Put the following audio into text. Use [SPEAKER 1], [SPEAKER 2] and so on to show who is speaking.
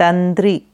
[SPEAKER 1] Tandri